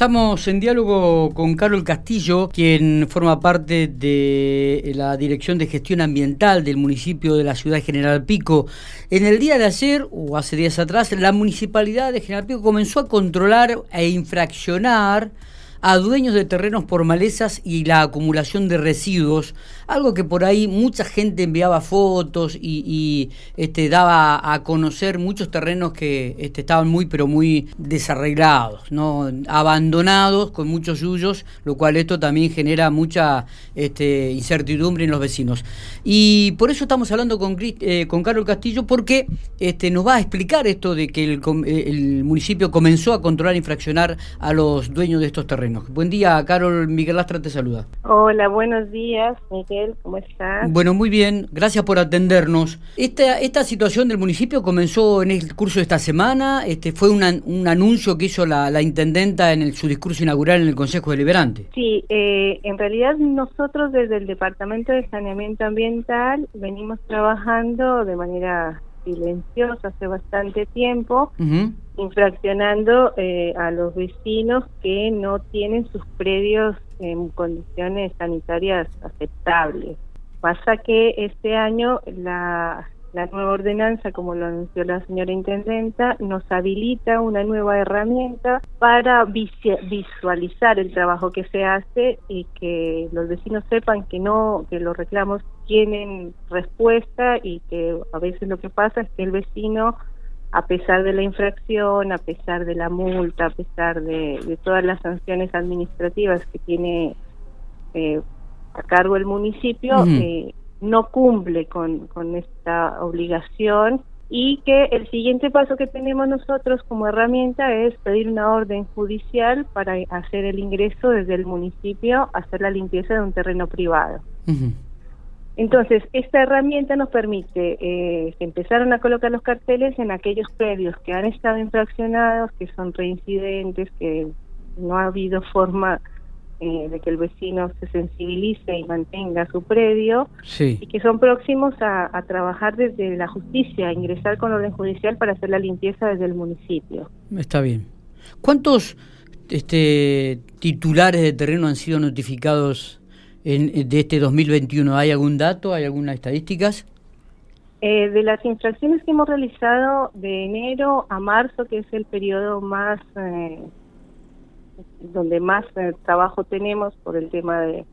Estamos en diálogo con Carol Castillo, quien forma parte de la Dirección de Gestión Ambiental del municipio de la ciudad de General Pico. En el día de ayer, o hace días atrás, la municipalidad de General Pico comenzó a controlar e infraccionar a dueños de terrenos por malezas y la acumulación de residuos, algo que por ahí mucha gente enviaba fotos y, este, daba a conocer muchos terrenos que este, estaban muy pero muy desarreglados, ¿no? abandonados con muchos yuyos, lo cual esto también genera mucha este, incertidumbre en los vecinos. Y por eso estamos hablando con, eh, con Carlos Castillo, porque este, nos va a explicar esto de que el, el municipio comenzó a controlar e infraccionar a los dueños de estos terrenos. Buen día, Carol Miguel Lastra te saluda. Hola, buenos días, Miguel, ¿cómo estás? Bueno, muy bien, gracias por atendernos. Esta, esta situación del municipio comenzó en el curso de esta semana, este fue un anuncio que hizo la, intendenta en su discurso inaugural en el Consejo Deliberante. Sí, eh, en realidad nosotros desde el Departamento de Saneamiento Ambiental venimos trabajando de manera silenciosa hace bastante tiempo infraccionando eh, a los vecinos que no tienen sus predios en condiciones sanitarias aceptables. Pasa que este año la, la nueva ordenanza, como lo anunció la señora intendenta, nos habilita una nueva herramienta para visualizar el trabajo que se hace y que los vecinos sepan que no, que los reclamos tienen respuesta y que a veces lo que pasa es que el vecino a pesar de la infracción, a pesar de la multa, a pesar de, todas las sanciones administrativas que tiene eh, a cargo el municipio, eh, no cumple con, con esta obligación y que el siguiente paso que tenemos nosotros como herramienta es pedir una orden judicial para hacer el ingreso desde el municipio a hacer la limpieza de un terreno privado. Entonces, esta herramienta nos permite, eh, que empezaron a colocar los carteles en aquellos predios que han estado infraccionados, que son reincidentes, que no ha habido forma eh, de que el vecino se sensibilice y mantenga su predio, y que son próximos a, a, trabajar desde la justicia, a ingresar con orden judicial para hacer la limpieza desde el municipio. Está bien. ¿Cuántos este, titulares de terreno han sido notificados en, de este 2021? ¿Hay algún dato, hay algunas estadísticas? Eh, de las infracciones que hemos realizado de enero a marzo, que es el periodo más eh, donde más eh, trabajo tenemos por el tema de,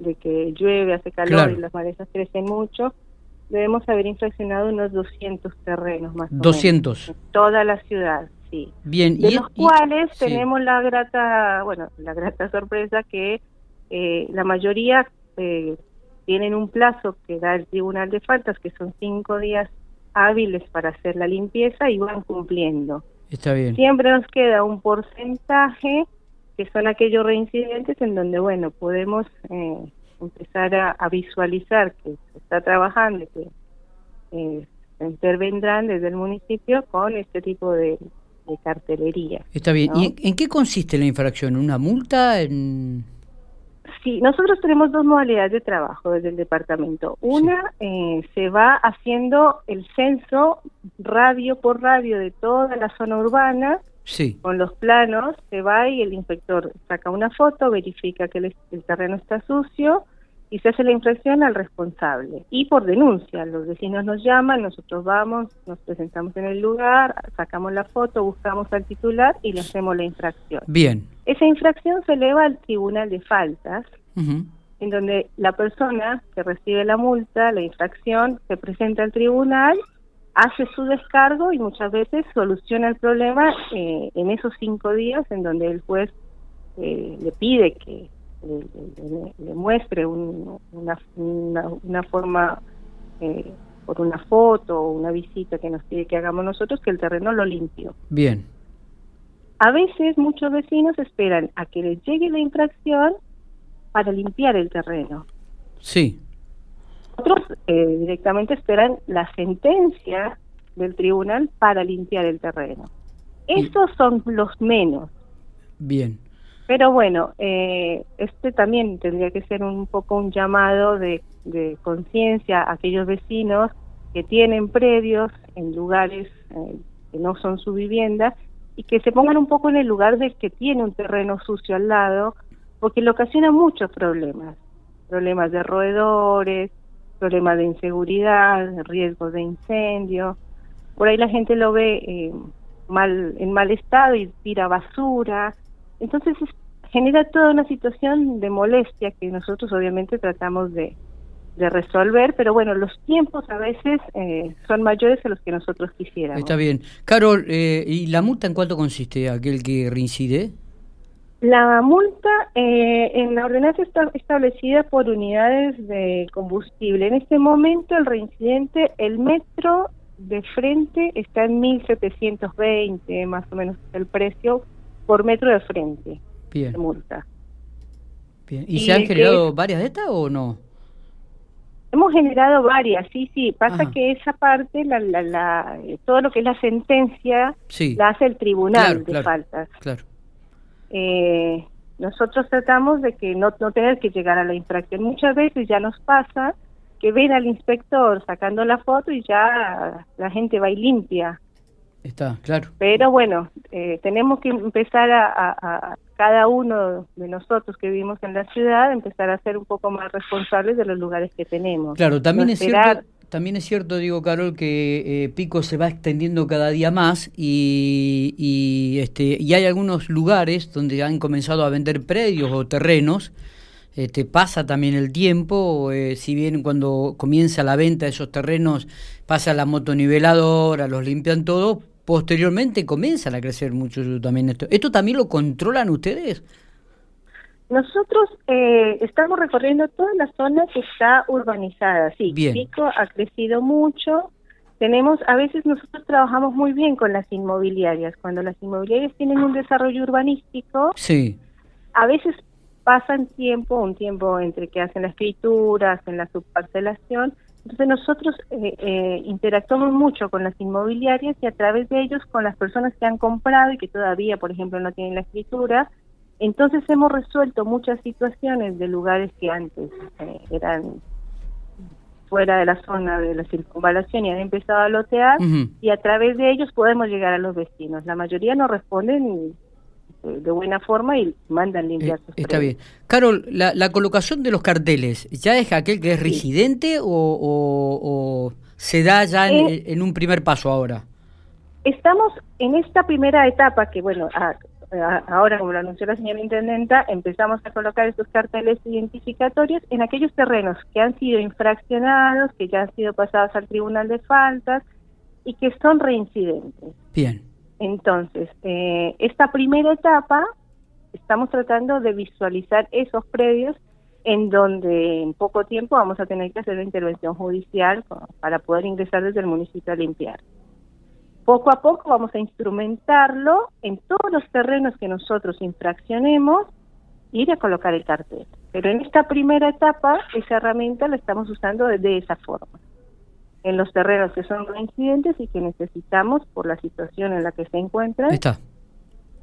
de que llueve, hace calor y las malezas crecen mucho, debemos haber infraccionado unos 200 terrenos más 200. en toda la ciudad, sí. Bien. De los cuales tenemos la grata, bueno, la grata sorpresa que eh, la mayoría eh, tienen un plazo que da el Tribunal de Faltas, que son cinco días hábiles para hacer la limpieza y van cumpliendo. Está bien. Siempre nos queda un porcentaje que son aquellos reincidentes en donde, bueno, podemos eh, empezar a, visualizar que se está trabajando que eh, intervendrán desde el municipio con este tipo de, cartelería. Está bien. ¿Y en, qué consiste la infracción? ¿Una multa? En... Sí, nosotros tenemos dos modalidades de trabajo desde el departamento. Una, eh, se va haciendo el censo radio por radio de toda la zona urbana. Sí. Con los planos se va y el inspector saca una foto, verifica que el terreno está sucio y se hace la infracción al responsable. Y por denuncia, los vecinos nos llaman, nosotros vamos, nos presentamos en el lugar, sacamos la foto, buscamos al titular y le hacemos la infracción. Bien. Esa infracción se eleva al tribunal de faltas, en donde la persona que recibe la multa, la infracción, se presenta al tribunal, hace su descargo y muchas veces soluciona el problema eh, en esos cinco días en donde el juez eh, le pide que le, muestre una, una, forma eh, por una foto o una visita que nos pide que hagamos nosotros que el terreno lo limpio. Bien. A veces muchos vecinos esperan a que les llegue la infracción para limpiar el terreno. Sí. Otros eh, directamente esperan la sentencia del tribunal para limpiar el terreno. Esos son los menos. Bien. Pero bueno, eh, este también tendría que ser un poco un llamado de, conciencia a aquellos vecinos que tienen predios en lugares eh, que no son su vivienda y que se pongan un poco en el lugar del que tiene un terreno sucio al lado, porque le ocasiona muchos problemas, problemas de roedores, problemas de inseguridad, riesgos de incendio. Por ahí la gente lo ve eh, mal en mal estado y tira basura. Entonces genera toda una situación de molestia que nosotros obviamente tratamos de, de resolver, pero bueno, los tiempos a veces eh, son mayores a los que nosotros quisiéramos. Está bien. Carol, eh, ¿y la multa en cuánto consiste aquel que reincide? La multa eh, en la ordenanza está establecida por unidades de combustible. En este momento el reincidente, el metro de frente está en 1.720, más o menos el precio por metro de frente. Bien. De multa. Bien. ¿Y, se han generado varias de estas o no? Hemos generado varias, sí, sí. Pasa que esa parte, la, la, la, todo lo que es la sentencia, la hace el tribunal de faltas. Claro. Eh, nosotros tratamos de que no, no tener que llegar a la infracción. Muchas veces ya nos pasa que ven al inspector sacando la foto y ya la gente va y limpia. Está, claro. Pero bueno, eh, tenemos que empezar a, cada uno de nosotros que vivimos en la ciudad, empezar a ser un poco más responsables de los lugares que tenemos. Claro, también es cierto. También es cierto, digo, Carol, que eh, Pico se va extendiendo cada día más y, y, este, y hay algunos lugares donde han comenzado a vender predios o terrenos. Este, pasa también el tiempo, eh, si bien cuando comienza la venta de esos terrenos pasa la motoniveladora, los limpian todo, posteriormente comienzan a crecer mucho también esto. ¿Esto también lo controlan ustedes? Nosotros eh, estamos recorriendo toda la zona que está urbanizada, sí. Pico ha crecido mucho. Tenemos, a veces nosotros trabajamos muy bien con las inmobiliarias. Cuando las inmobiliarias tienen un desarrollo urbanístico, sí. a veces pasan tiempo, un tiempo entre que hacen la escritura, hacen la subparcelación, entonces nosotros eh, eh, interactuamos mucho con las inmobiliarias y a través de ellos con las personas que han comprado y que todavía, por ejemplo, no tienen la escritura. Entonces hemos resuelto muchas situaciones de lugares que antes eh, eran fuera de la zona de la circunvalación y han empezado a lotear y a través de ellos podemos llegar a los vecinos. La mayoría no responden de buena forma y mandan limpiar sus Está bien. Carol, la, colocación de los carteles, ¿ya es aquel que es residente o, se da ya eh, en, un primer paso ahora? Estamos en esta primera etapa que, bueno, ahora como lo anunció la señora Intendenta, empezamos a colocar estos carteles identificatorios en aquellos terrenos que han sido infraccionados, que ya han sido pasados al Tribunal de Faltas y que son reincidentes. Bien. Entonces, eh, esta primera etapa estamos tratando de visualizar esos predios en donde en poco tiempo vamos a tener que hacer la intervención judicial para poder ingresar desde el municipio a limpiar. Poco a poco vamos a instrumentarlo en todos los terrenos que nosotros infraccionemos y ir a colocar el cartel. Pero en esta primera etapa, esa herramienta la estamos usando de esa forma en los terrenos que son reincidentes y que necesitamos, por la situación en la que se encuentran, Está.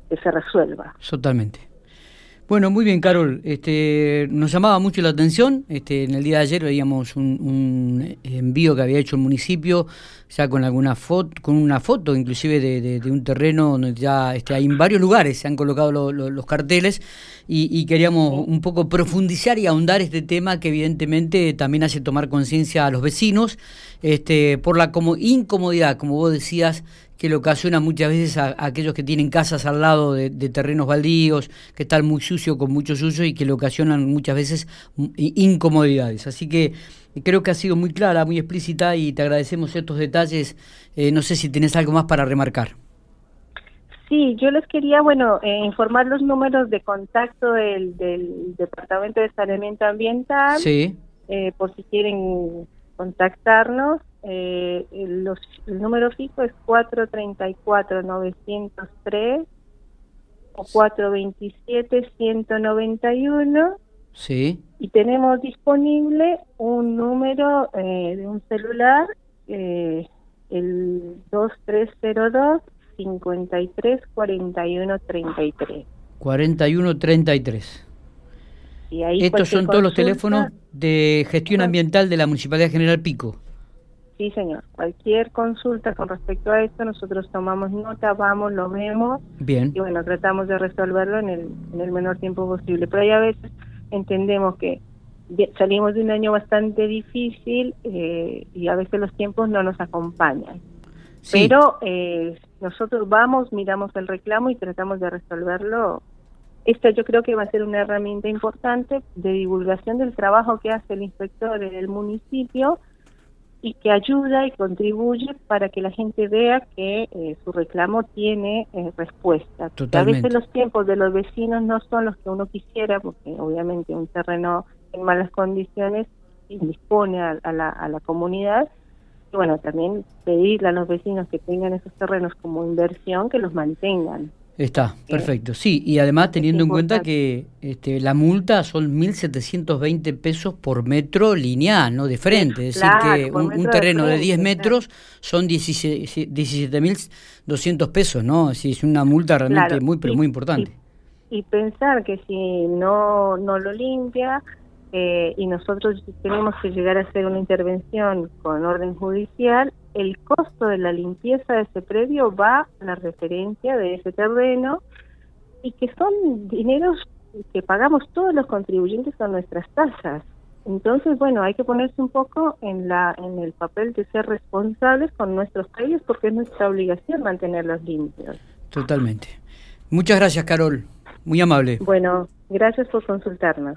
que se resuelva. Totalmente. Bueno, muy bien, Carol. Este, nos llamaba mucho la atención. Este, en el día de ayer veíamos un, envío que había hecho el municipio, ya con alguna foto, con una foto, inclusive de, un terreno donde ya este, hay en varios lugares se han colocado los carteles y, queríamos un poco profundizar y ahondar este tema que evidentemente también hace tomar conciencia a los vecinos, este, por la como incomodidad, como vos decías, que le ocasiona muchas veces a, aquellos que tienen casas al lado de, terrenos baldíos, que están muy sucios, con mucho sucio y que le ocasionan muchas veces incomodidades. Así que creo que ha sido muy clara, muy explícita y te agradecemos estos detalles. Eh, no sé si tienes algo más para remarcar. Sí, yo les quería, bueno, eh, informar los números de contacto del, Departamento de Saneamiento Ambiental. Sí. Eh, por si quieren contactarnos. Eh, el, número fijo es 434-903 o 427-191. Sí. Y tenemos disponible un número eh, de un celular, eh, el 2302 53 41 33. 41 33. Estos son todos los teléfonos de gestión ambiental de la Municipalidad General Pico. Sí, señor. Cualquier consulta con respecto a esto, nosotros tomamos nota, vamos, lo vemos. Bien. Y bueno, tratamos de resolverlo en el, en el menor tiempo posible. Pero hay a veces entendemos que salimos de un año bastante difícil eh, y a veces los tiempos no nos acompañan. Pero eh, nosotros vamos, miramos el reclamo y tratamos de resolverlo. Esta yo creo que va a ser una herramienta importante de divulgación del trabajo que hace el inspector en el municipio y que ayuda y contribuye para que la gente vea que eh, su reclamo tiene eh, respuesta. A veces los tiempos de los vecinos no son los que uno quisiera, porque obviamente un terreno en malas condiciones dispone a, la, a la comunidad. Y bueno, también pedirle a los vecinos que tengan esos terrenos como inversión que los mantengan. Está, perfecto. Sí, y además teniendo en cuenta que este, la multa son 1.720 pesos por metro lineal, ¿no? De frente. Es decir, que un, terreno de, 10 metros son 17.200 pesos, ¿no? Es, es una multa realmente muy, pero muy importante. Y, pensar que si no, no lo limpia eh, y nosotros tenemos que llegar a hacer una intervención con orden judicial, el costo de la limpieza de ese predio va a la referencia de ese terreno y que son dineros que pagamos todos los contribuyentes con nuestras tasas. Entonces, bueno, hay que ponerse un poco en la en el papel de ser responsables con nuestros predios porque es nuestra obligación mantenerlos limpios. Totalmente. Muchas gracias, Carol. Muy amable. Bueno, gracias por consultarnos.